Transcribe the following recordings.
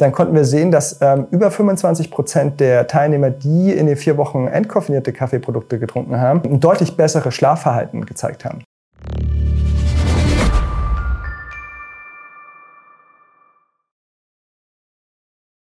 dann konnten wir sehen, dass ähm, über 25 Prozent der Teilnehmer, die in den vier Wochen entkoffinierte Kaffeeprodukte getrunken haben, ein deutlich besseres Schlafverhalten gezeigt haben.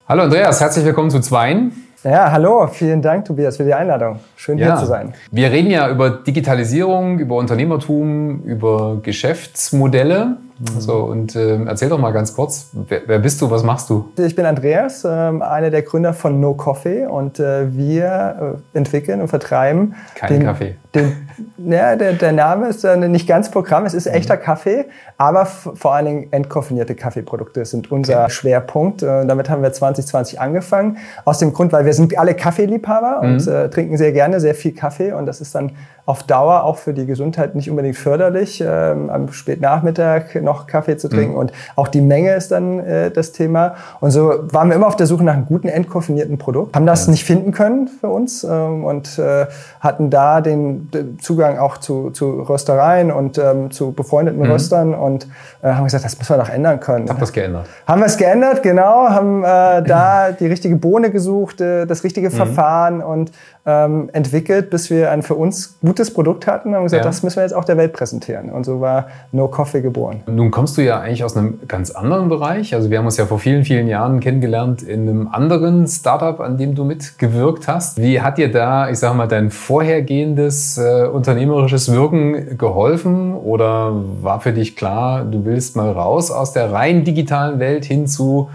Hallo Andreas, herzlich willkommen zu Zweien. Ja, hallo, vielen Dank, Tobias, für die Einladung. Schön ja. hier zu sein. Wir reden ja über Digitalisierung, über Unternehmertum, über Geschäftsmodelle. Mhm. So, und äh, erzähl doch mal ganz kurz, wer, wer, bist du, was machst du? Ich bin Andreas, äh, einer der Gründer von No Coffee und äh, wir äh, entwickeln und vertreiben Kein den, Kaffee. Den, ja, der, der Name ist äh, nicht ganz Programm, es ist mhm. echter Kaffee, aber vor allen Dingen entkoffinierte Kaffeeprodukte sind unser okay. Schwerpunkt. Äh, damit haben wir 2020 angefangen, aus dem Grund, weil wir sind alle Kaffeeliebhaber mhm. und trinken sehr gerne sehr viel Kaffee und das ist dann auf Dauer auch für die Gesundheit nicht unbedingt förderlich, ähm, am Spätnachmittag noch Kaffee zu trinken. Mhm. Und auch die Menge ist dann äh, das Thema. Und so waren wir immer auf der Suche nach einem guten entkoffinierten Produkt, haben das mhm. nicht finden können für uns ähm, und äh, hatten da den, Zugang auch zu, zu Röstereien und ähm, zu befreundeten mhm. Röstern und äh, haben gesagt, das müssen wir doch ändern können. Habt das geändert? Haben wir es geändert, genau. Haben äh, da die richtige Bohne gesucht, äh, das richtige mhm. Verfahren und ähm, entwickelt, bis wir ein für uns gutes Produkt hatten und gesagt, ja. das müssen wir jetzt auch der Welt präsentieren. Und so war No Coffee geboren. Nun kommst du ja eigentlich aus einem ganz anderen Bereich. Also wir haben uns ja vor vielen, vielen Jahren kennengelernt in einem anderen Startup, an dem du mitgewirkt hast. Wie hat dir da, ich sage mal, dein vorhergehendes äh, unternehmerisches Wirken geholfen? Oder war für dich klar, du willst mal raus aus der rein digitalen Welt hin zu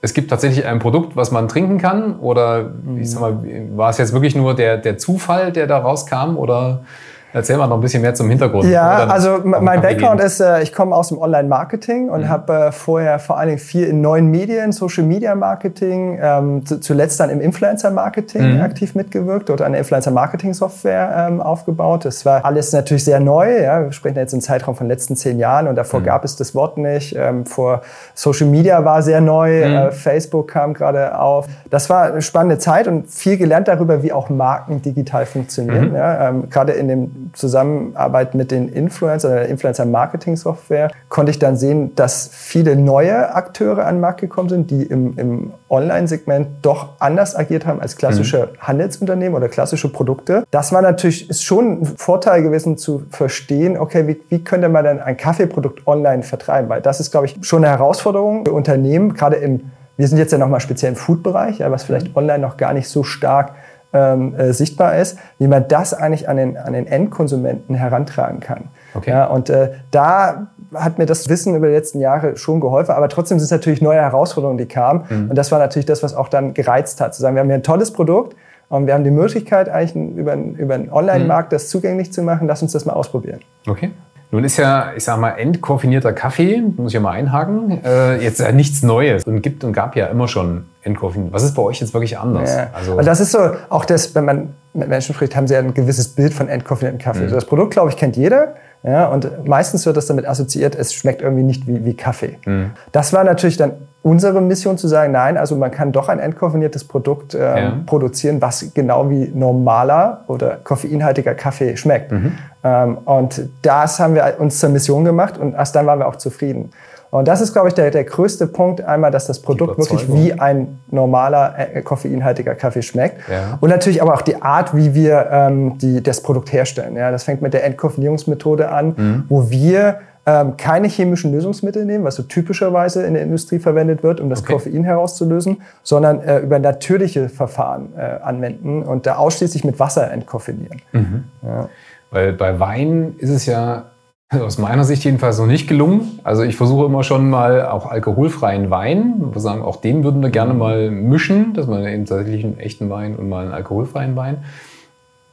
es gibt tatsächlich ein Produkt, was man trinken kann? Oder ich sag mal, war es jetzt wirklich nur der, der Zufall, der da rauskam? Oder Erzähl mal noch ein bisschen mehr zum Hintergrund. Ja, also mein Background ist, äh, ich komme aus dem Online-Marketing und mhm. habe äh, vorher vor allen Dingen viel in neuen Medien, Social-Media-Marketing, ähm, zuletzt dann im Influencer-Marketing mhm. aktiv mitgewirkt, dort eine Influencer-Marketing-Software ähm, aufgebaut. Das war alles natürlich sehr neu. Ja. Wir sprechen jetzt im Zeitraum von letzten zehn Jahren und davor mhm. gab es das Wort nicht. Ähm, vor Social-Media war sehr neu, mhm. äh, Facebook kam gerade auf. Das war eine spannende Zeit und viel gelernt darüber, wie auch Marken digital funktionieren. Mhm. Ja. Ähm, gerade in dem Zusammenarbeit mit den Influencern, der Influencer-Marketing-Software, konnte ich dann sehen, dass viele neue Akteure an den Markt gekommen sind, die im, im Online-Segment doch anders agiert haben als klassische mhm. Handelsunternehmen oder klassische Produkte. Das war natürlich ist schon ein Vorteil gewesen zu verstehen, okay, wie, wie könnte man denn ein Kaffeeprodukt online vertreiben? Weil das ist, glaube ich, schon eine Herausforderung für Unternehmen, gerade im wir sind jetzt ja nochmal speziell im Food-Bereich, ja, was vielleicht mhm. online noch gar nicht so stark ähm, äh, sichtbar ist, wie man das eigentlich an den, an den Endkonsumenten herantragen kann. Okay. Ja, und äh, da hat mir das Wissen über die letzten Jahre schon geholfen, aber trotzdem sind es natürlich neue Herausforderungen, die kamen. Mhm. Und das war natürlich das, was auch dann gereizt hat, zu sagen, wir haben hier ein tolles Produkt, und wir haben die Möglichkeit, eigentlich über, über einen Online-Markt mhm. das zugänglich zu machen. Lass uns das mal ausprobieren. Okay. Nun ist ja, ich sag mal, entkoffinierter Kaffee, muss ich ja mal einhaken, äh, jetzt ja nichts Neues und gibt und gab ja immer schon entkoffiniert. Was ist bei euch jetzt wirklich anders? Ja. Also und das ist so, auch das, wenn man mit Menschen spricht, haben sie ja ein gewisses Bild von entkoffinierten Kaffee. Mhm. Also das Produkt, glaube ich, kennt jeder. Ja, und meistens wird das damit assoziiert, es schmeckt irgendwie nicht wie, wie Kaffee. Mhm. Das war natürlich dann unsere Mission zu sagen, nein, also man kann doch ein entkoffiniertes Produkt ähm, ja. produzieren, was genau wie normaler oder koffeinhaltiger Kaffee schmeckt. Mhm. Ähm, und das haben wir uns zur Mission gemacht und erst dann waren wir auch zufrieden. Und das ist, glaube ich, der, der größte Punkt. Einmal, dass das Produkt wirklich wie ein normaler äh, koffeinhaltiger Kaffee schmeckt. Ja. Und natürlich aber auch die Art, wie wir ähm, die, das Produkt herstellen. Ja, das fängt mit der Entkoffinierungsmethode an, mhm. wo wir ähm, keine chemischen Lösungsmittel nehmen, was so typischerweise in der Industrie verwendet wird, um das okay. Koffein herauszulösen, sondern äh, über natürliche Verfahren äh, anwenden und da ausschließlich mit Wasser entkoffinieren. Mhm. Ja. Weil bei Wein ist es ja aus meiner Sicht jedenfalls noch nicht gelungen. Also ich versuche immer schon mal auch alkoholfreien Wein. Wir sagen, auch den würden wir gerne mal mischen, dass man eben tatsächlich einen echten Wein und mal einen alkoholfreien Wein.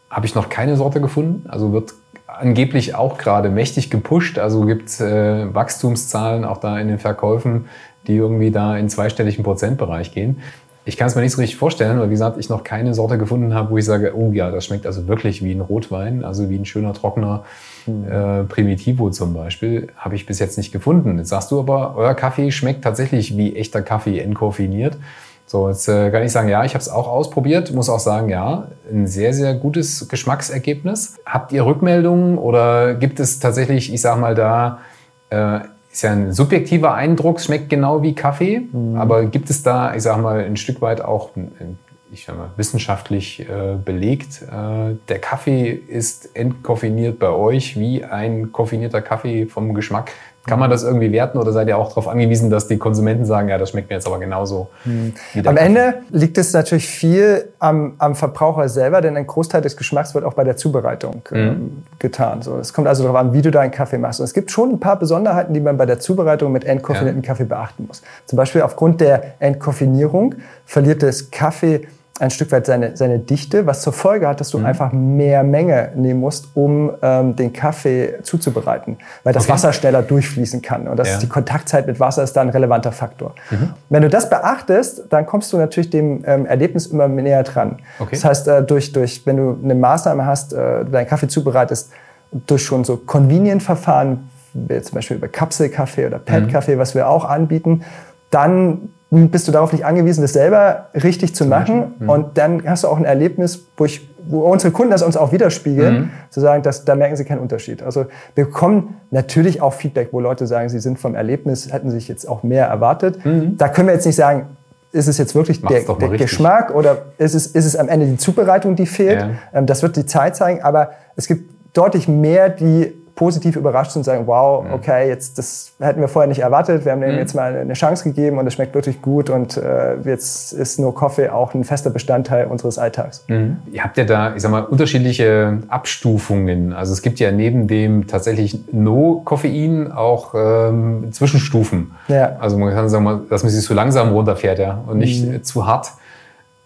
Habe ich noch keine Sorte gefunden. Also wird angeblich auch gerade mächtig gepusht. Also gibt es äh, Wachstumszahlen auch da in den Verkäufen, die irgendwie da in zweistelligen Prozentbereich gehen. Ich kann es mir nicht so richtig vorstellen, weil wie gesagt, ich noch keine Sorte gefunden habe, wo ich sage, oh ja, das schmeckt also wirklich wie ein Rotwein, also wie ein schöner trockener hm. äh, Primitivo zum Beispiel, habe ich bis jetzt nicht gefunden. Jetzt sagst du aber, euer Kaffee schmeckt tatsächlich wie echter Kaffee entkoffiniert. So, jetzt äh, kann ich sagen, ja, ich habe es auch ausprobiert, muss auch sagen, ja, ein sehr, sehr gutes Geschmacksergebnis. Habt ihr Rückmeldungen oder gibt es tatsächlich, ich sage mal da, äh, ist ja ein subjektiver Eindruck, schmeckt genau wie Kaffee. Mhm. Aber gibt es da, ich sag mal, ein Stück weit auch ich sag mal, wissenschaftlich äh, belegt. Äh, der Kaffee ist entkoffiniert bei euch wie ein koffinierter Kaffee vom Geschmack. Kann man das irgendwie werten oder seid ihr auch darauf angewiesen, dass die Konsumenten sagen, ja, das schmeckt mir jetzt aber genauso? Hm. Am? Ende liegt es natürlich viel am, am, Verbraucher selber, denn ein Großteil des Geschmacks wird auch bei der Zubereitung mhm. getan. So, es kommt also darauf an, wie du deinen Kaffee machst. Und es gibt schon ein paar Besonderheiten, die man bei der Zubereitung mit entkoffiniertem ja. Kaffee beachten muss. Zum Beispiel aufgrund der Entkoffinierung verliert das Kaffee ein Stück weit seine, seine Dichte, was zur Folge hat, dass du mhm. einfach mehr Menge nehmen musst, um ähm, den Kaffee zuzubereiten, weil das okay. Wasser schneller durchfließen kann. Und das ja. die Kontaktzeit mit Wasser ist da ein relevanter Faktor. Mhm. Wenn du das beachtest, dann kommst du natürlich dem ähm, Erlebnis immer näher dran. Okay. Das heißt, äh, durch, durch, wenn du eine Maßnahme hast, äh, deinen Kaffee zubereitest, durch schon so Convenient-Verfahren, wie zum Beispiel über Kapselkaffee oder Pad-Kaffee, mhm. was wir auch anbieten, dann bist du darauf nicht angewiesen, das selber richtig zu machen. Mhm. Und dann hast du auch ein Erlebnis, wo, ich, wo unsere Kunden das uns auch widerspiegeln, mhm. zu sagen, dass, da merken sie keinen Unterschied. Also wir bekommen natürlich auch Feedback, wo Leute sagen, sie sind vom Erlebnis, hätten sich jetzt auch mehr erwartet. Mhm. Da können wir jetzt nicht sagen, ist es jetzt wirklich Mach's der, der Geschmack oder ist es, ist es am Ende die Zubereitung, die fehlt? Ja. Ähm, das wird die Zeit zeigen, aber es gibt deutlich mehr, die positiv überrascht sind und sagen, wow, okay, jetzt das hätten wir vorher nicht erwartet. Wir haben mhm. jetzt mal eine Chance gegeben und es schmeckt wirklich gut und äh, jetzt ist nur Kaffee auch ein fester Bestandteil unseres Alltags. Mhm. Ihr habt ja da, ich sag mal, unterschiedliche Abstufungen. Also es gibt ja neben dem tatsächlich No-Koffein auch ähm, Zwischenstufen. Ja. Also man kann sagen, dass man sich so langsam runterfährt ja, und nicht mhm. zu hart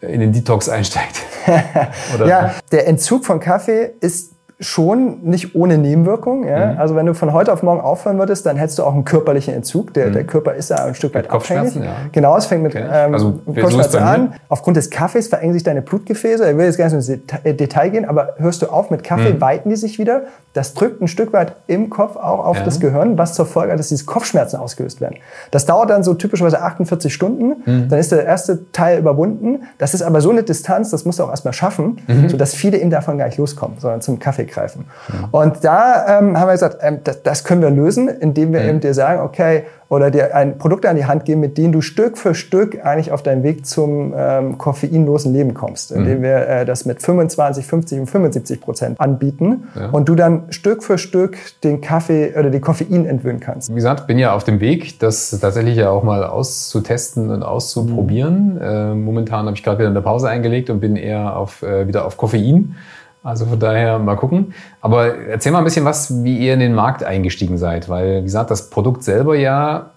in den Detox einsteigt. ja, der Entzug von Kaffee ist schon nicht ohne Nebenwirkung. Ja? Mhm. Also wenn du von heute auf morgen aufhören würdest, dann hättest du auch einen körperlichen Entzug. Der, mhm. der Körper ist ja ein Stück weit abhängig. Ja. Genau, es fängt mit okay. ähm, also, Kopfschmerzen an. Aufgrund des Kaffees verengen sich deine Blutgefäße. Ich will jetzt gar nicht ins äh, Detail gehen, aber hörst du auf mit Kaffee, mhm. weiten die sich wieder. Das drückt ein Stück weit im Kopf auch auf ja. das Gehirn, was zur Folge hat, dass diese Kopfschmerzen ausgelöst werden. Das dauert dann so typischerweise 48 Stunden. Mhm. Dann ist der erste Teil überwunden. Das ist aber so eine Distanz, das musst du auch erstmal schaffen, mhm. sodass viele eben davon gar nicht loskommen, sondern zum Kaffee greifen. Mhm. Und da ähm, haben wir gesagt, ähm, das, das, können wir lösen, indem wir mhm. eben dir sagen, okay, oder dir ein Produkt an die Hand geben, mit dem du Stück für Stück eigentlich auf deinem Weg zum ähm, koffeinlosen Leben kommst. Indem mhm. wir äh, das mit 25, 50 und 75 Prozent anbieten ja. und du dann Stück für Stück den Kaffee oder den Koffein entwöhnen kannst. Wie gesagt, bin ja auf dem Weg, das tatsächlich ja auch mal auszutesten und auszuprobieren. Mhm. Äh, momentan habe ich gerade wieder eine Pause eingelegt und bin eher auf, äh, wieder auf Koffein. Also von daher mal gucken. Aber erzähl mal ein bisschen was, wie ihr in den Markt eingestiegen seid, weil, wie gesagt, das Produkt selber ja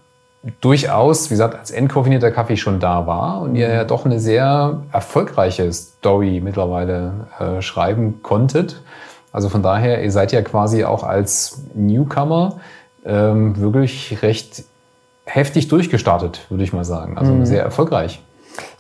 durchaus, wie gesagt, als entkoffinierter Kaffee schon da war und ihr ja doch eine sehr erfolgreiche Story mittlerweile äh, schreiben konntet. Also von daher, ihr seid ja quasi auch als Newcomer ähm, wirklich recht heftig durchgestartet, würde ich mal sagen. Also mhm. sehr erfolgreich.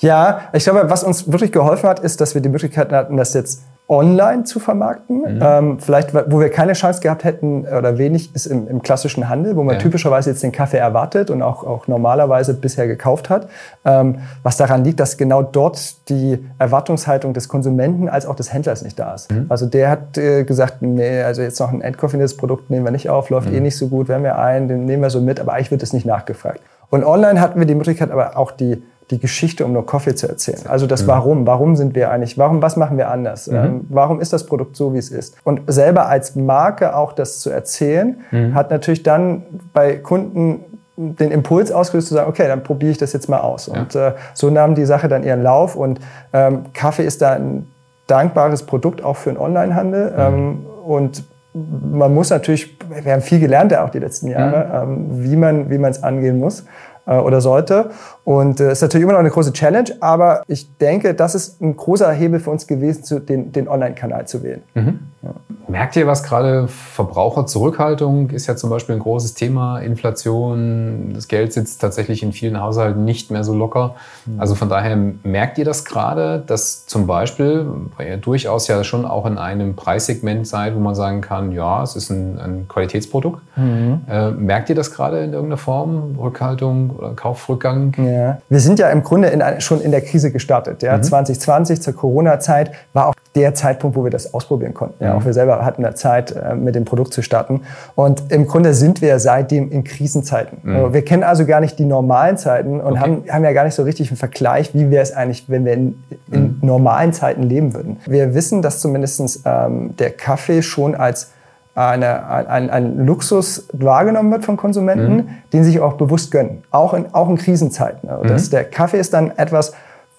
Ja, ich glaube, was uns wirklich geholfen hat, ist, dass wir die Möglichkeit hatten, das jetzt online zu vermarkten. Mhm. Ähm, vielleicht, wo wir keine Chance gehabt hätten oder wenig, ist im, im klassischen Handel, wo man ja. typischerweise jetzt den Kaffee erwartet und auch, auch normalerweise bisher gekauft hat. Ähm, was daran liegt, dass genau dort die Erwartungshaltung des Konsumenten als auch des Händlers nicht da ist. Mhm. Also der hat äh, gesagt, nee, also jetzt noch ein endkoffiniertes Produkt nehmen wir nicht auf, läuft mhm. eh nicht so gut, werden wir ein, den nehmen wir so mit, aber eigentlich wird es nicht nachgefragt. Und online hatten wir die Möglichkeit, aber auch die die Geschichte um No Coffee zu erzählen. Also das mhm. Warum. Warum sind wir eigentlich? Warum, was machen wir anders? Mhm. Ähm, warum ist das Produkt so, wie es ist? Und selber als Marke auch das zu erzählen, mhm. hat natürlich dann bei Kunden den Impuls ausgelöst zu sagen, okay, dann probiere ich das jetzt mal aus. Ja. Und äh, so nahm die Sache dann ihren Lauf und ähm, Kaffee ist da ein dankbares Produkt auch für den Onlinehandel. Mhm. Ähm, und man muss natürlich, wir haben viel gelernt ja auch die letzten Jahre, mhm. ähm, wie man wie man es angehen muss oder sollte. Und es äh, ist natürlich immer noch eine große Challenge, aber ich denke, das ist ein großer Hebel für uns gewesen, den, den Online-Kanal zu wählen. Mhm. Ja. Merkt ihr was gerade? Verbraucherzurückhaltung ist ja zum Beispiel ein großes Thema. Inflation, das Geld sitzt tatsächlich in vielen Haushalten nicht mehr so locker. Mhm. Also von daher merkt ihr das gerade, dass zum Beispiel, weil ihr durchaus ja schon auch in einem Preissegment seid, wo man sagen kann, ja, es ist ein, ein Qualitätsprodukt. Mhm. Äh, merkt ihr das gerade in irgendeiner Form? Rückhaltung oder Kaufrückgang? Ja. Wir sind ja im Grunde in, schon in der Krise gestartet. Ja? Mhm. 2020 zur Corona-Zeit war auch der Zeitpunkt, wo wir das ausprobieren konnten. Ja, auch wir selber hatten da Zeit, äh, mit dem Produkt zu starten. Und im Grunde sind wir seitdem in Krisenzeiten. Mhm. Wir kennen also gar nicht die normalen Zeiten und okay. haben, haben ja gar nicht so richtig einen Vergleich, wie wäre es eigentlich, wenn wir in, in mhm. normalen Zeiten leben würden. Wir wissen, dass zumindest ähm, der Kaffee schon als eine, ein, ein Luxus wahrgenommen wird von Konsumenten, mhm. den sie sich auch bewusst gönnen, auch in, auch in Krisenzeiten. Also das, der Kaffee ist dann etwas,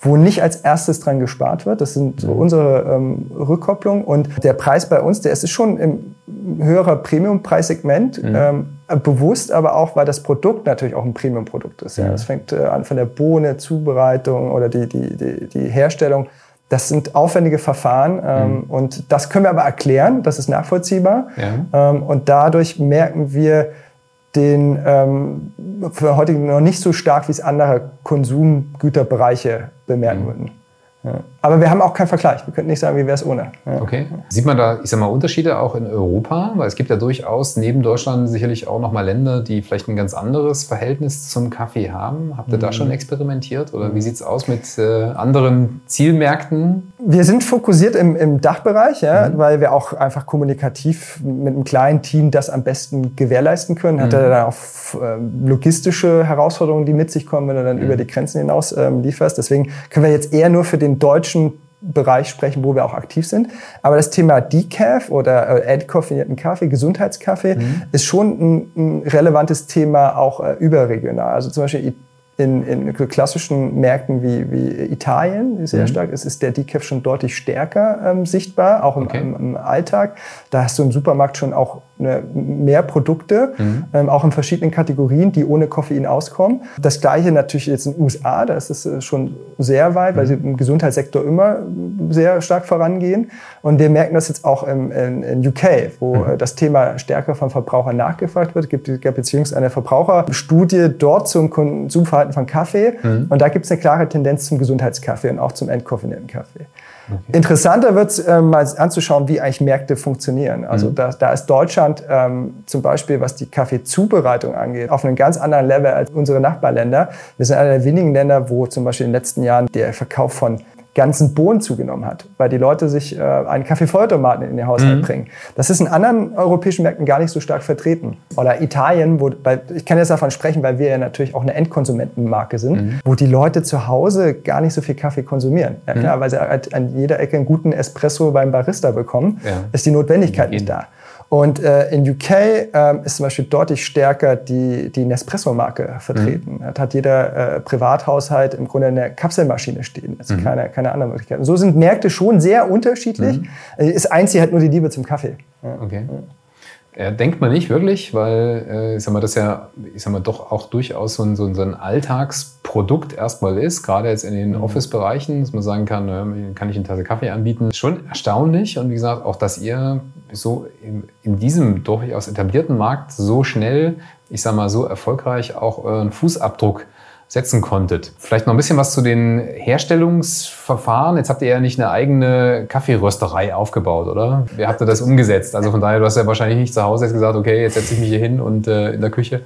wo nicht als erstes dran gespart wird. Das sind so mhm. unsere ähm, Rückkopplungen. Und der Preis bei uns, der ist schon im höherer Premium-Preissegment, mhm. ähm, bewusst, aber auch, weil das Produkt natürlich auch ein Premium-Produkt ist. Ja. Das fängt äh, an von der Bohne, Zubereitung oder die, die, die, die Herstellung. Das sind aufwendige Verfahren ähm, mhm. und das können wir aber erklären, das ist nachvollziehbar. Ja. Ähm, und dadurch merken wir, den ähm, für heute noch nicht so stark, wie es andere Konsumgüterbereiche bemerken mhm. würden. Ja. Aber wir haben auch keinen Vergleich. Wir könnten nicht sagen, wie wäre es ohne. Ja. Okay. Sieht man da, ich sag mal, Unterschiede auch in Europa? Weil es gibt ja durchaus neben Deutschland sicherlich auch nochmal Länder, die vielleicht ein ganz anderes Verhältnis zum Kaffee haben. Habt ihr mhm. da schon experimentiert? Oder wie sieht es aus mit äh, anderen Zielmärkten? Wir sind fokussiert im, im Dachbereich, ja, mhm. weil wir auch einfach kommunikativ mit einem kleinen Team das am besten gewährleisten können. Hat mhm. er dann auch äh, logistische Herausforderungen, die mit sich kommen, wenn du dann mhm. über die Grenzen hinaus ähm, lieferst. Deswegen können wir jetzt eher nur für den deutschen deutschen Bereich sprechen, wo wir auch aktiv sind. Aber das Thema Decaf oder äh, entkoffinierten Kaffee, Gesundheitskaffee, mhm. ist schon ein, ein, relevantes Thema auch äh, überregional. Also zum Beispiel in, in klassischen Märkten wie, wie Italien sehr mhm. stark ist, ist der Decaf schon deutlich stärker ähm, sichtbar, auch im, okay. im, im, Alltag. Da hast du im Supermarkt schon auch mehr Produkte, mhm. ähm, auch in verschiedenen Kategorien, die ohne Koffein auskommen. Das gleiche natürlich jetzt in den USA, da ist es äh, schon sehr weit, mhm. weil sie im Gesundheitssektor immer sehr stark vorangehen. Und wir merken das jetzt auch im, in, in UK, wo mhm. Äh, das Thema stärker vom Verbraucher nachgefragt wird. Es gab jetzt jüngst eine Verbraucherstudie dort zum Konsumverhalten von Kaffee. Mhm. Und da gibt es eine klare Tendenz zum Gesundheitskaffee und auch zum entkoffinierten Kaffee. Okay. Interessanter wird es äh, mal anzuschauen, wie eigentlich Märkte funktionieren. Also mhm. da, da, ist Deutschland ähm, zum Beispiel, was die Kaffeezubereitung angeht, auf einem ganz anderen Level als unsere Nachbarländer. Wir sind einer der wenigen Länder, wo zum Beispiel in den letzten Jahren der Verkauf von ganzen Bohnen zugenommen hat, weil die Leute sich äh, einen Kaffeevollautomaten in ihr Haushalt mhm. bringen. Das ist in anderen europäischen Märkten gar nicht so stark vertreten. Oder Italien, wo, weil, ich kann jetzt davon sprechen, weil wir ja natürlich auch eine Endkonsumentenmarke sind, mhm. wo die Leute zu Hause gar nicht so viel Kaffee konsumieren. Ja, klar, mhm. weil sie halt an jeder Ecke einen guten Espresso beim Barista bekommen, ja. ist die Notwendigkeit nicht da. Und äh, in UK äh, ist zum Beispiel deutlich stärker die, die Nespresso-Marke vertreten. Mhm. Da hat jeder äh, Privathaushalt im Grunde eine Kapselmaschine stehen. Also mhm. keine, keine andere Möglichkeit. Und so sind Märkte schon sehr unterschiedlich. Mhm. Ist einzig halt nur die Liebe zum Kaffee. Ja. Okay. Ja, denkt man nicht wirklich, weil äh, ich sag mal, das ja, ich sag mal, doch auch durchaus so ein, so ein Alltagsprodukt erstmal ist, gerade jetzt in den mhm. Office-Bereichen, dass man sagen kann, äh, kann ich eine Tasse Kaffee anbieten. Schon erstaunlich und wie gesagt, auch, dass ihr so in, in diesem durchaus etablierten Markt so schnell, ich sag mal, so erfolgreich auch euren Fußabdruck setzen konntet. Vielleicht noch ein bisschen was zu den Herstellungsverfahren. Jetzt habt ihr ja nicht eine eigene Kaffeerösterei aufgebaut, oder? Wie habt ihr das umgesetzt? Also von daher, du hast ja wahrscheinlich nicht zu Hause jetzt gesagt, okay, jetzt setze ich mich hier hin und äh, in der Küche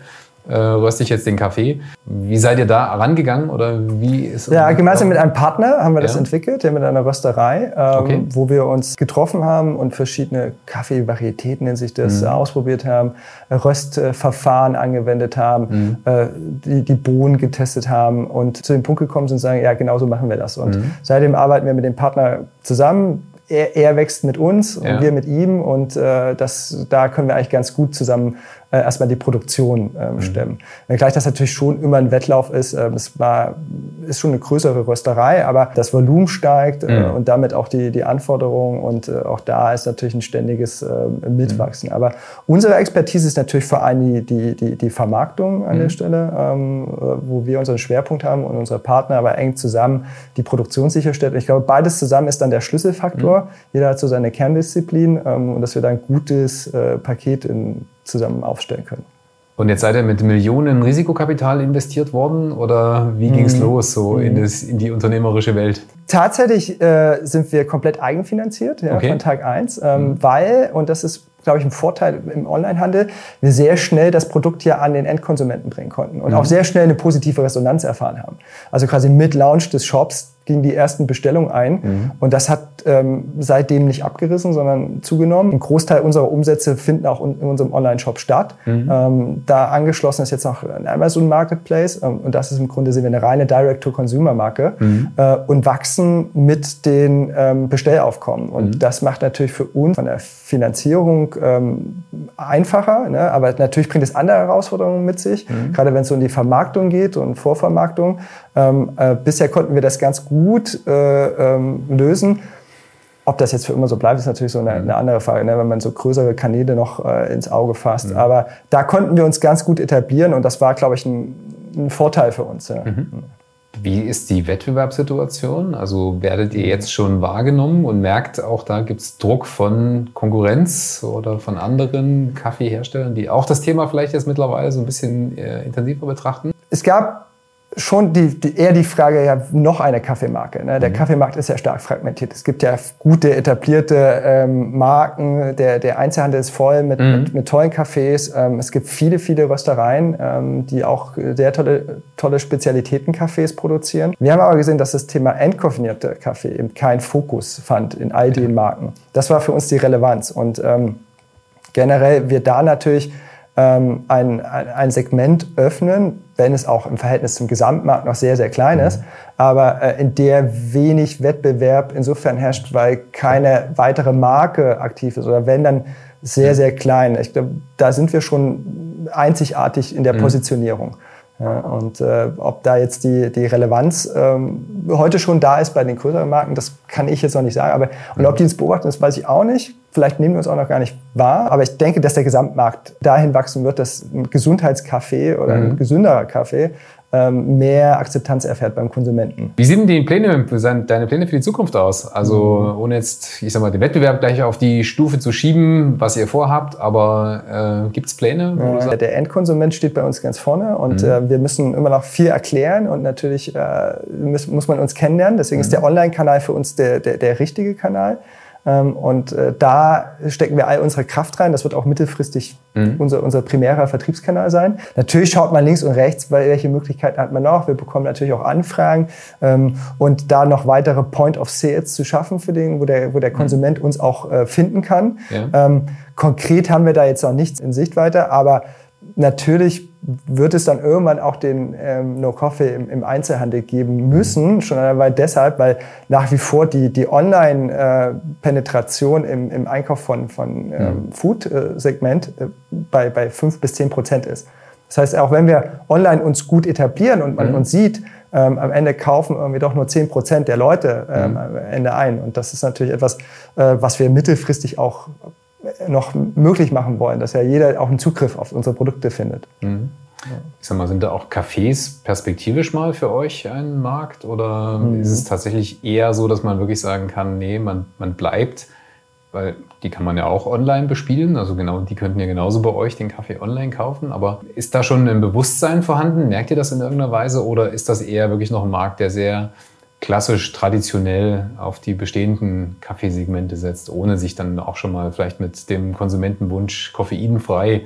äh, röste ich jetzt den Kaffee. Wie seid ihr da rangegangen oder wie ist Ja, gemeinsam mit einem Partner haben wir das entwickelt, mit einer Rösterei, ähm, okay. wo wir uns getroffen haben und verschiedene Kaffeevarietäten, nennt sich das, mhm. ausprobiert haben, Röstverfahren angewendet haben, mhm. äh, die, die Bohnen getestet haben und zu dem Punkt gekommen sind und sagen, ja, genau so machen wir das. Und mhm. seitdem arbeiten wir mit dem Partner zusammen, er, er, wächst mit uns und ja. wir mit ihm und äh, das, da können wir eigentlich ganz gut zusammen äh, erstmal die Produktion ähm, mhm. stemmen. Wenngleich das natürlich schon immer ein Wettlauf ist. Äh, es war, ist schon eine größere Rösterei, aber das Volumen steigt äh, mhm. und damit auch die, die Anforderungen und äh, auch da ist natürlich ein ständiges äh, Mitwachsen. Mhm. Aber unsere Expertise ist natürlich vor allem die, die, die, die Vermarktung an der mhm. Stelle, ähm, wo wir unseren Schwerpunkt haben und unser Partner aber eng zusammen die Produktion sicherstellt. Und ich glaube, beides zusammen ist dann der Schlüsselfaktor. Mhm. Jeder hat so seine Kerndisziplin ähm, und dass wir da ein gutes äh, Paket in zusammen aufstellen können. Und jetzt seid ihr mit Millionen Risikokapital investiert worden oder wie ging es mhm. los so in, mhm. das, in, die unternehmerische Welt? Tatsächlich äh, sind wir komplett eigenfinanziert ja, okay. von Tag 1, ähm, mhm. weil, und das ist glaube ich, ein Vorteil im Onlinehandel, wir sehr schnell das Produkt hier an den Endkonsumenten bringen konnten und mhm. auch sehr schnell eine positive Resonanz erfahren haben. Also quasi mit Launch des Shops gingen die ersten Bestellungen ein. Mhm. Und das hat ähm, seitdem nicht abgerissen, sondern zugenommen. Ein Großteil unserer Umsätze finden auch in unserem Online-Shop statt. Mhm. Ähm, da angeschlossen ist jetzt noch ein Amazon Marketplace. Ähm, und das ist im Grunde sind wir eine reine Direct-to-Consumer-Marke mhm. äh, und wachsen mit den ähm, Bestellaufkommen. Und mhm. das macht natürlich für uns von der Finanzierung ähm, einfacher. Ne? Aber natürlich bringt es andere Herausforderungen mit sich, mhm. gerade wenn es so um die Vermarktung geht und Vorvermarktung. Ähm, äh, bisher konnten wir das ganz gut äh, ähm, lösen. Ob das jetzt für immer so bleibt, ist natürlich so eine, mhm. eine andere Frage, ne? wenn man so größere Kanäle noch äh, ins Auge fasst. Mhm. Aber da konnten wir uns ganz gut etablieren und das war, glaube ich, ein, ein Vorteil für uns. Ja. Mhm. Wie ist die Wettbewerbssituation? Also werdet ihr jetzt schon wahrgenommen und merkt auch, da gibt es Druck von Konkurrenz oder von anderen Kaffeeherstellern, die auch das Thema vielleicht jetzt mittlerweile so ein bisschen äh, intensiver betrachten? Es gab schon die, die, eher die Frage, ja, noch eine Kaffeemarke. Ne? Der mhm. Kaffeemarkt ist ja stark fragmentiert. Es gibt ja gute, etablierte ähm, Marken. Der, der Einzelhandel ist voll mit, mhm. mit, mit, tollen Cafés. Ähm, es gibt viele, viele Röstereien, ähm, die auch sehr tolle, tolle Spezialitäten-Cafés produzieren. Wir haben aber gesehen, dass das Thema entkoffinierte Kaffee eben keinen Fokus fand in all den Marken. Das war für uns die Relevanz. Und ähm, generell wird da natürlich ähm, ein, ein Segment öffnen, wenn es auch im Verhältnis zum Gesamtmarkt noch sehr, sehr klein ist, aber äh, in der wenig Wettbewerb insofern herrscht, weil keine weitere Marke aktiv ist oder wenn dann sehr, sehr klein. Ich glaube, da sind wir schon einzigartig in der mhm. Positionierung. Ja, und äh, ob da jetzt die, die Relevanz ähm, heute schon da ist bei den größeren Marken, das kann ich jetzt noch nicht sagen. Aber, und ob die uns beobachten, das weiß ich auch nicht. Vielleicht nehmen wir uns auch noch gar nicht wahr. Aber ich denke, dass der Gesamtmarkt dahin wachsen wird, dass ein Gesundheitskaffee oder ein mhm. gesünderer Kaffee mehr Akzeptanz erfährt beim Konsumenten. Wie sehen die Pläne, deine Pläne für die Zukunft aus? Also mhm. ohne jetzt, ich sag mal, den Wettbewerb gleich auf die Stufe zu schieben, was ihr vorhabt, aber äh, gibt es Pläne? Ja, der Endkonsument steht bei uns ganz vorne und mhm. äh, wir müssen immer noch viel erklären und natürlich äh, muss, muss man uns kennenlernen. Deswegen mhm. ist der Online-Kanal für uns der, der, der richtige Kanal. Ähm, und äh, da stecken wir all unsere Kraft rein. Das wird auch mittelfristig mhm. unser, unser primärer Vertriebskanal sein. Natürlich schaut man links und rechts, welche Möglichkeiten hat man noch. Wir bekommen natürlich auch Anfragen ähm, und da noch weitere Point of Sales zu schaffen für den, wo der, wo der mhm. Konsument uns auch äh, finden kann. Ja. Ähm, konkret haben wir da jetzt noch nichts in Sichtweite, aber natürlich wird es dann irgendwann auch den ähm, No Coffee im, im, Einzelhandel geben müssen, schon allein deshalb, weil nach wie vor die, die Online-Penetration äh, im, im Einkauf von, von ähm, Food-Segment äh, bei, bei fünf bis zehn Prozent ist. Das heißt, auch wenn wir online uns gut etablieren und man mhm. uns sieht, ähm, am Ende kaufen irgendwie doch nur zehn Prozent der Leute ähm, mhm. am Ende ein. Und das ist natürlich etwas, äh, was wir mittelfristig auch noch möglich machen wollen, dass ja jeder auch einen Zugriff auf unsere Produkte findet. Mhm. Ich sag mal, sind da auch Cafés perspektivisch mal für euch ein Markt oder mhm. ist es tatsächlich eher so, dass man wirklich sagen kann, nee, man, man bleibt, weil die kann man ja auch online bespielen, also genau, die könnten ja genauso bei euch den Kaffee online kaufen, aber ist da schon ein Bewusstsein vorhanden? Merkt ihr das in irgendeiner Weise oder ist das eher wirklich noch ein Markt, der sehr klassisch traditionell auf die bestehenden Kaffeesegmente setzt, ohne sich dann auch schon mal vielleicht mit dem Konsumentenwunsch koffeinfrei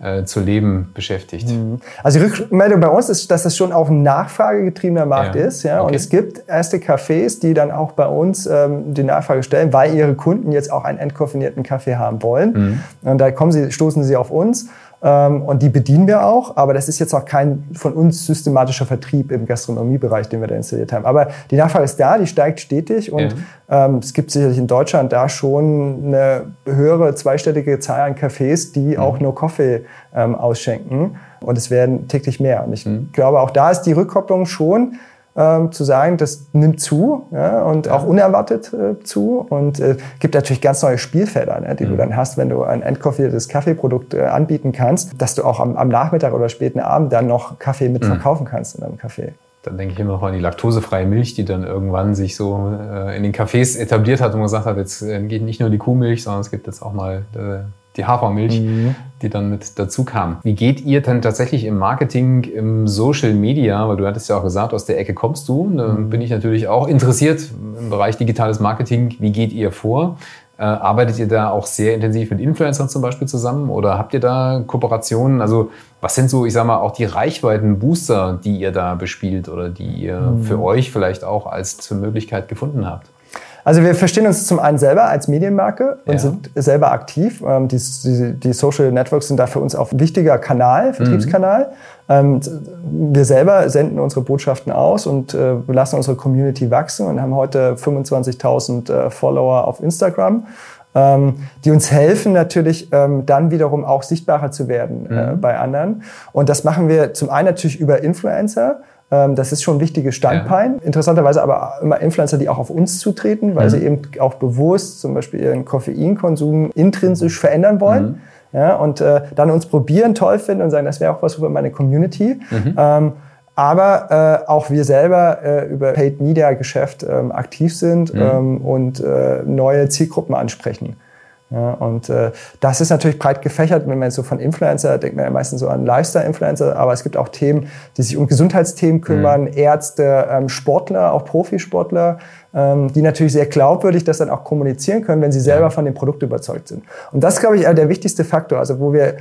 äh, zu leben beschäftigt. Mhm. Also die Rückmeldung bei uns ist, dass es schon auch ein nachfragegetriebener Markt ja. ist. Ja? Okay. Und es gibt erste Cafés, die dann auch bei uns ähm, die Nachfrage stellen, weil ihre Kunden jetzt auch einen entkoffinierten Kaffee haben wollen. Mhm. Und da kommen sie, stoßen sie auf uns und die bedienen wir auch, aber das ist jetzt auch kein von uns systematischer Vertrieb im Gastronomiebereich, den wir da installiert haben. Aber die Nachfrage ist da, die steigt stetig und ja. ähm, es gibt sicherlich in Deutschland da schon eine höhere zweistellige Zahl an Cafés, die mhm. auch nur Kaffee ähm, ausschenken und es werden täglich mehr. Und ich mhm. glaube, auch da ist die Rückkopplung schon ähm, zu sagen, das nimmt zu ja, und auch unerwartet äh, zu und äh, gibt natürlich ganz neue Spielfelder, ne, die mhm. du dann hast, wenn du ein entkoffeiertes Kaffeeprodukt äh, anbieten kannst, dass du auch am, am, Nachmittag oder späten Abend dann noch Kaffee mit mhm. verkaufen kannst in deinem Kaffee. Dann denke ich immer noch an die laktosefreie Milch, die dann irgendwann sich so äh, in den Cafés etabliert hat und gesagt hat, jetzt äh, geht nicht nur die Kuhmilch, sondern es gibt jetzt auch mal äh, die Hafermilch, mhm. die dann mit dazu kam. Wie geht ihr dann tatsächlich im Marketing, im Social Media, weil du hattest ja auch gesagt, aus der Ecke kommst du, da mhm. bin ich natürlich auch interessiert im Bereich digitales Marketing. Wie geht ihr vor? Äh, arbeitet ihr da auch sehr intensiv mit Influencern zum Beispiel zusammen oder habt ihr da Kooperationen? Also was sind so, ich sag mal, auch die Reichweiten-Booster, die ihr da bespielt oder die ihr mhm. für euch vielleicht auch als Möglichkeit gefunden habt? Also wir verstehen uns zum einen selber als Medienmarke und ja. sind selber aktiv. Ähm, die, die, die, Social Networks sind da für uns auch ein wichtiger Kanal, Vertriebskanal. Mhm. wir selber senden unsere Botschaften aus und äh, lassen unsere Community wachsen und haben heute 25.000 äh, Follower auf Instagram. Ähm, die uns helfen natürlich ähm, dann wiederum auch sichtbarer zu werden äh, mhm. bei anderen. Und das machen wir zum einen natürlich über Influencer, das ist schon ein wichtiges Standbein. Ja. Interessanterweise aber immer Influencer, die auch auf uns zutreten, weil mhm. sie eben auch bewusst zum Beispiel ihren Koffeinkonsum intrinsisch verändern wollen. Mhm. Ja, und äh, dann uns probieren, toll finden und sagen, das wäre auch was für meine Community. Mhm. Ähm, aber äh, auch wir selber äh, über Paid Media Geschäft ähm, aktiv sind mhm. ähm, und äh, neue Zielgruppen ansprechen. Ja, und äh, das ist natürlich breit gefächert. Wenn man jetzt so von Influencer, denkt man ja meistens so an Lifestyle-Influencer, aber es gibt auch Themen, die sich um Gesundheitsthemen kümmern, mhm. Ärzte, ähm, Sportler, auch Profisportler, ähm, die natürlich sehr glaubwürdig das dann auch kommunizieren können, wenn sie selber von dem Produkt überzeugt sind. Und das, glaube ich, der wichtigste Faktor, also wo wir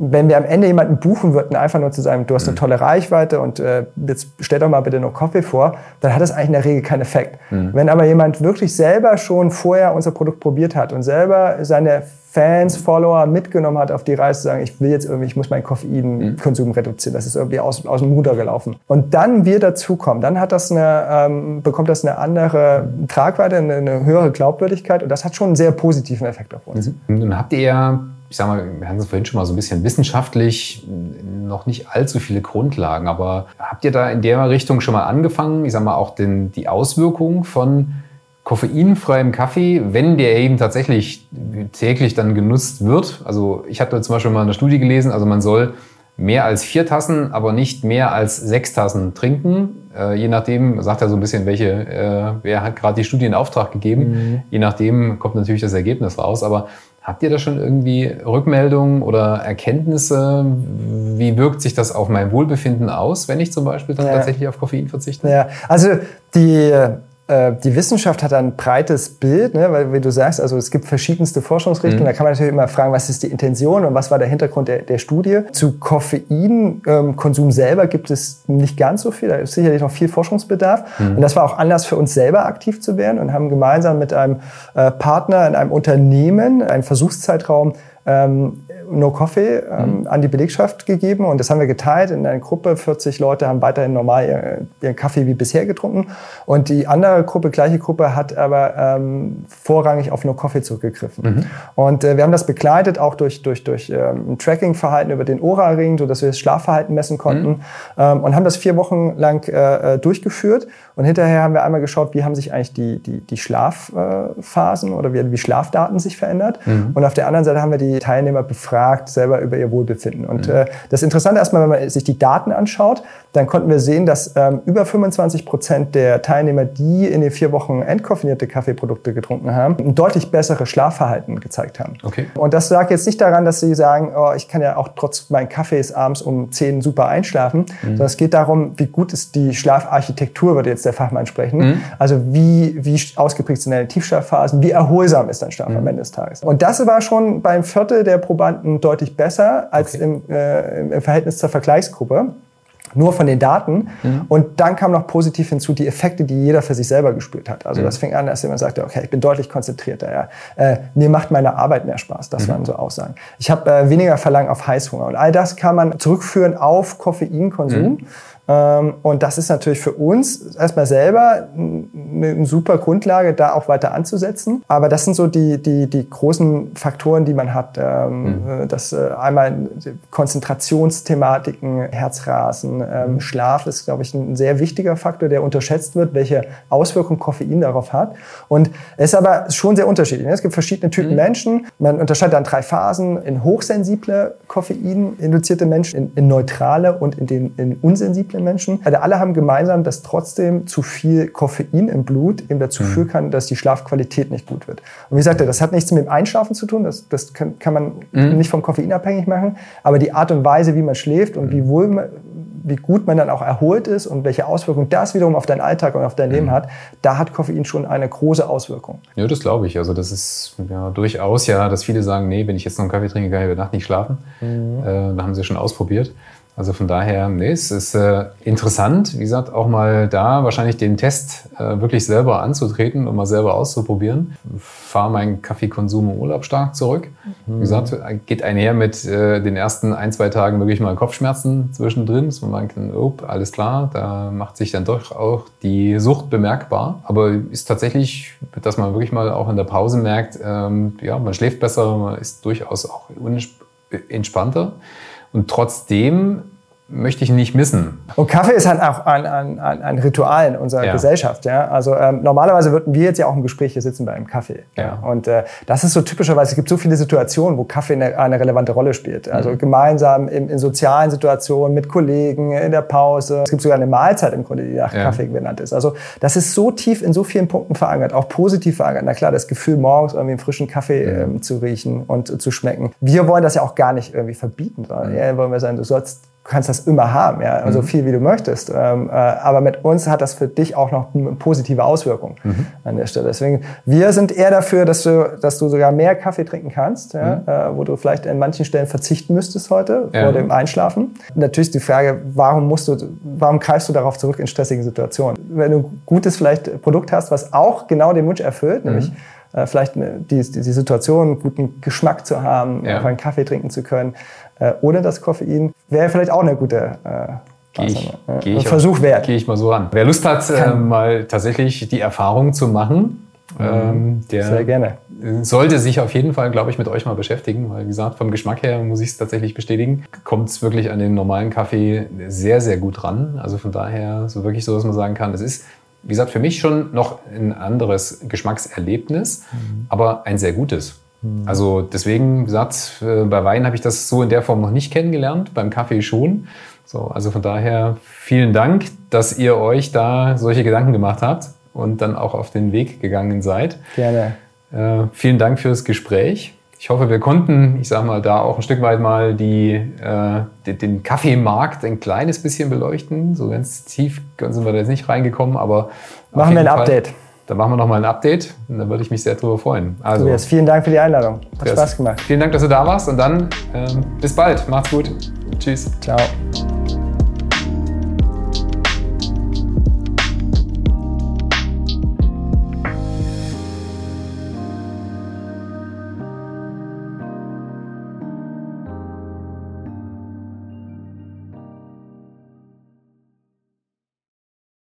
wenn wir am Ende jemanden buchen würden, einfach nur zu sagen, du hast eine mhm. tolle Reichweite und äh, jetzt stell doch mal bitte nur Coffee vor, dann hat das eigentlich in der Regel keinen Effekt. Mhm. Wenn aber jemand wirklich selber schon vorher unser Produkt probiert hat und selber seine Fans, Follower mitgenommen hat auf die Reise, zu sagen, ich will jetzt irgendwie, ich muss meinen Koffeinkonsum reduzieren, das ist irgendwie aus, aus dem Ruder gelaufen. Und dann wir dazukommen, dann hat das eine, ähm, bekommt das eine andere Tragweite, eine, eine höhere Glaubwürdigkeit und das hat schon einen sehr positiven Effekt auf uns. Mhm. Nun habt ihr ja ich sag mal, wir hatten es vorhin schon mal so ein bisschen wissenschaftlich, noch nicht allzu viele Grundlagen, aber habt ihr da in der Richtung schon mal angefangen, ich sag mal, auch den, die Auswirkungen von koffeinfreiem Kaffee, wenn der eben tatsächlich täglich dann genutzt wird? Also ich hatte zum Beispiel mal eine Studie gelesen, also man soll mehr als vier Tassen, aber nicht mehr als sechs Tassen trinken. Äh, je nachdem, sagt er so ein bisschen, welche, äh, wer hat gerade die Studie in Auftrag gegeben. Mhm. Je nachdem kommt natürlich das Ergebnis raus. Aber Habt ihr da schon irgendwie Rückmeldungen oder Erkenntnisse? Wie wirkt sich das auf mein Wohlbefinden aus, wenn ich zum Beispiel dann ja. tatsächlich auf Koffein verzichte? Ja, also die die Wissenschaft hat ein breites Bild, ne, weil wie du sagst, also es gibt verschiedenste Forschungsrichtungen. Mhm. Da kann man natürlich immer fragen, was ist die Intention und was war der Hintergrund der, der Studie. Zu Koffeinkonsum ähm, selber gibt es nicht ganz so viel. Da ist sicherlich noch viel Forschungsbedarf. Mhm. Und das war auch Anlass für uns selber aktiv zu werden und haben gemeinsam mit einem äh, Partner in einem Unternehmen einen Versuchszeitraum ähm, No Coffee ähm, mhm. an die Belegschaft gegeben und das haben wir geteilt in einer Gruppe. 40 Leute haben weiterhin normal ihren Kaffee wie bisher getrunken und die andere Gruppe, gleiche Gruppe, hat aber ähm, vorrangig auf No Coffee zurückgegriffen. Mhm. Und äh, wir haben das begleitet auch durch, durch, durch ähm, ein Tracking-Verhalten über den Ora-Ring, sodass wir das Schlafverhalten messen konnten mhm. ähm, und haben das vier Wochen lang äh, äh, durchgeführt und hinterher haben wir einmal geschaut, wie haben sich eigentlich die, die, die Schlafphasen oder wie, wie Schlafdaten sich verändert. Mhm. Und auf der anderen Seite haben wir die Teilnehmer befragt, selber über ihr Wohlbefinden. Und mhm. äh, das Interessante erstmal, wenn man sich die Daten anschaut, dann konnten wir sehen, dass ähm, über 25 Prozent der Teilnehmer, die in den vier Wochen entkoffinierte Kaffeeprodukte getrunken haben, ein deutlich besseres Schlafverhalten gezeigt haben. Okay. Und das lag jetzt nicht daran, dass sie sagen, oh, ich kann ja auch trotz meinen Kaffees abends um 10 super einschlafen, mhm. sondern es geht darum, wie gut ist die Schlafarchitektur, würde jetzt der Fachmann sprechen. Mhm. Also wie, wie ausgeprägt sind deine Tiefschlafphasen, wie erholsam ist dein Schlaf mhm. am Ende des Tages. Und das war schon beim Viertel der Probanden deutlich besser als okay. im, äh, im Verhältnis zur Vergleichsgruppe nur von den Daten. Mhm. Und dann kam noch positiv hinzu die Effekte, die jeder für sich selber gespürt hat. Also mhm. das fing an, dass jemand sagte, okay, ich bin deutlich konzentrierter. Ja. Äh, mir macht meine Arbeit mehr Spaß. Das mhm. waren so Aussagen. Ich habe äh, weniger Verlangen auf Heißhunger. Und all das kann man zurückführen auf Koffeinkonsum. Ähm, und das ist natürlich für uns erstmal selber eine super Grundlage, da auch weiter anzusetzen. Aber das sind so die, die, die großen Faktoren, die man hat. Ähm, mhm. Das äh, einmal Konzentrationsthematiken, Herzrasen, ähm, mhm. Schlaf ist, glaube ich, ein sehr wichtiger Faktor, der unterschätzt wird, welche Auswirkungen Koffein darauf hat. Und es ist aber schon sehr unterschiedlich. Ne? Es gibt verschiedene Typen mhm. Menschen. Man unterscheidet dann drei Phasen in hochsensible Koffein-induzierte Menschen, in, in neutrale und in den in unsensible den Menschen. Also alle haben gemeinsam, dass trotzdem zu viel Koffein im Blut eben dazu mhm. führen kann, dass die Schlafqualität nicht gut wird. Und wie gesagt, das hat nichts mit dem Einschlafen zu tun, das, das kann, kann man mhm. nicht vom Koffein abhängig machen, aber die Art und Weise, wie man schläft und mhm. wie wohl wie gut man dann auch erholt ist und welche Auswirkungen das wiederum auf deinen Alltag und auf dein Leben mhm. hat, da hat Koffein schon eine große Auswirkung. Ja, das glaube ich. Also das ist ja durchaus ja, dass viele sagen, nee, wenn ich jetzt noch einen Kaffee trinke, kann ich über Nacht nicht schlafen. Mhm. Äh, da haben sie schon ausprobiert. Also von daher, nee, es ist äh, interessant, wie gesagt, auch mal da wahrscheinlich den Test äh, wirklich selber anzutreten und mal selber auszuprobieren. Fahre meinen Kaffeekonsum im Urlaub stark zurück. Mhm. Wie gesagt, geht einher mit äh, den ersten ein, zwei Tagen wirklich mal Kopfschmerzen zwischendrin, dass man kann, oh, alles klar, da macht sich dann doch auch die Sucht bemerkbar. Aber ist tatsächlich, dass man wirklich mal auch in der Pause merkt, ähm, ja, man schläft besser, man ist durchaus auch entspannter. Und trotzdem möchte ich nicht missen. Und Kaffee ist halt auch ein, ein, ein Ritual in unserer ja. Gesellschaft. Ja? Also ähm, normalerweise würden wir jetzt ja auch im Gespräch hier sitzen bei einem Kaffee. Ja. Und äh, das ist so typischerweise, es gibt so viele Situationen, wo Kaffee eine, eine relevante Rolle spielt. Also mhm. gemeinsam in, in, sozialen Situationen, mit Kollegen, in der Pause. Es gibt sogar eine Mahlzeit im Grunde, die nach ja. Kaffee benannt ist. Also das ist so tief in so vielen Punkten verankert, auch positiv verankert. Na klar, das Gefühl, morgens irgendwie einen frischen Kaffee ähm, zu riechen und äh, zu schmecken. Wir wollen das ja auch gar nicht irgendwie verbieten, sondern ja, wollen wir sagen, du sollst du kannst das immer haben, ja, also mhm. viel wie du möchtest. Ähm, äh, aber mit uns hat das für dich auch noch eine positive Auswirkung mhm. an der Stelle. Deswegen, wir sind eher dafür, dass du, dass du sogar mehr Kaffee trinken kannst, ja, mhm. äh, wo du vielleicht an manchen Stellen verzichten müsstest heute ja. vor dem Einschlafen. Natürlich die Frage, warum musst du, warum greifst du darauf zurück in stressigen Situationen? Wenn du ein gutes vielleicht Produkt hast, was auch genau den Wunsch erfüllt, mhm. nämlich äh, vielleicht die, die, die Situation, guten Geschmack zu haben, ja. einen Kaffee trinken zu können, äh, ohne das Koffein, wäre vielleicht auch eine gute äh, Geh ich, äh, geh ich Versuch wert. Gehe ich mal so ran. Wer Lust hat, äh, mal tatsächlich die Erfahrung zu machen, mhm. ähm, der Sehr gerne. sollte sich auf jeden Fall, glaube ich, mit euch mal beschäftigen, weil wie gesagt, vom Geschmack her muss ich es tatsächlich bestätigen, kommt es wirklich an den normalen Kaffee sehr, sehr gut ran. Also von daher so wirklich so, dass man sagen kann, es ist wie gesagt, für mich schon noch ein anderes Geschmackserlebnis, mhm. aber ein sehr gutes. Mhm. Also deswegen, wie gesagt, äh, bei Wein habe ich das so in der Form noch nicht kennengelernt, beim Kaffee schon. So, also von daher vielen Dank, dass ihr euch da solche Gedanken gemacht habt und dann auch auf den Weg gegangen seid. Gerne. Äh, vielen Dank fürs Gespräch. Ich hoffe, wir konnten, ich sage mal, da auch ein Stück weit mal die, äh, den Kaffeemarkt ein kleines bisschen beleuchten. So ganz tief sind wir da jetzt nicht reingekommen, aber machen wir ein Fall, Update. Dann machen wir nochmal ein Update und dann würde ich mich sehr darüber freuen. Also, Tobias, vielen Dank für die Einladung. Hat Spaß gemacht. Vielen Dank, dass du da warst und dann ähm, bis bald. Macht's gut. Tschüss. Ciao.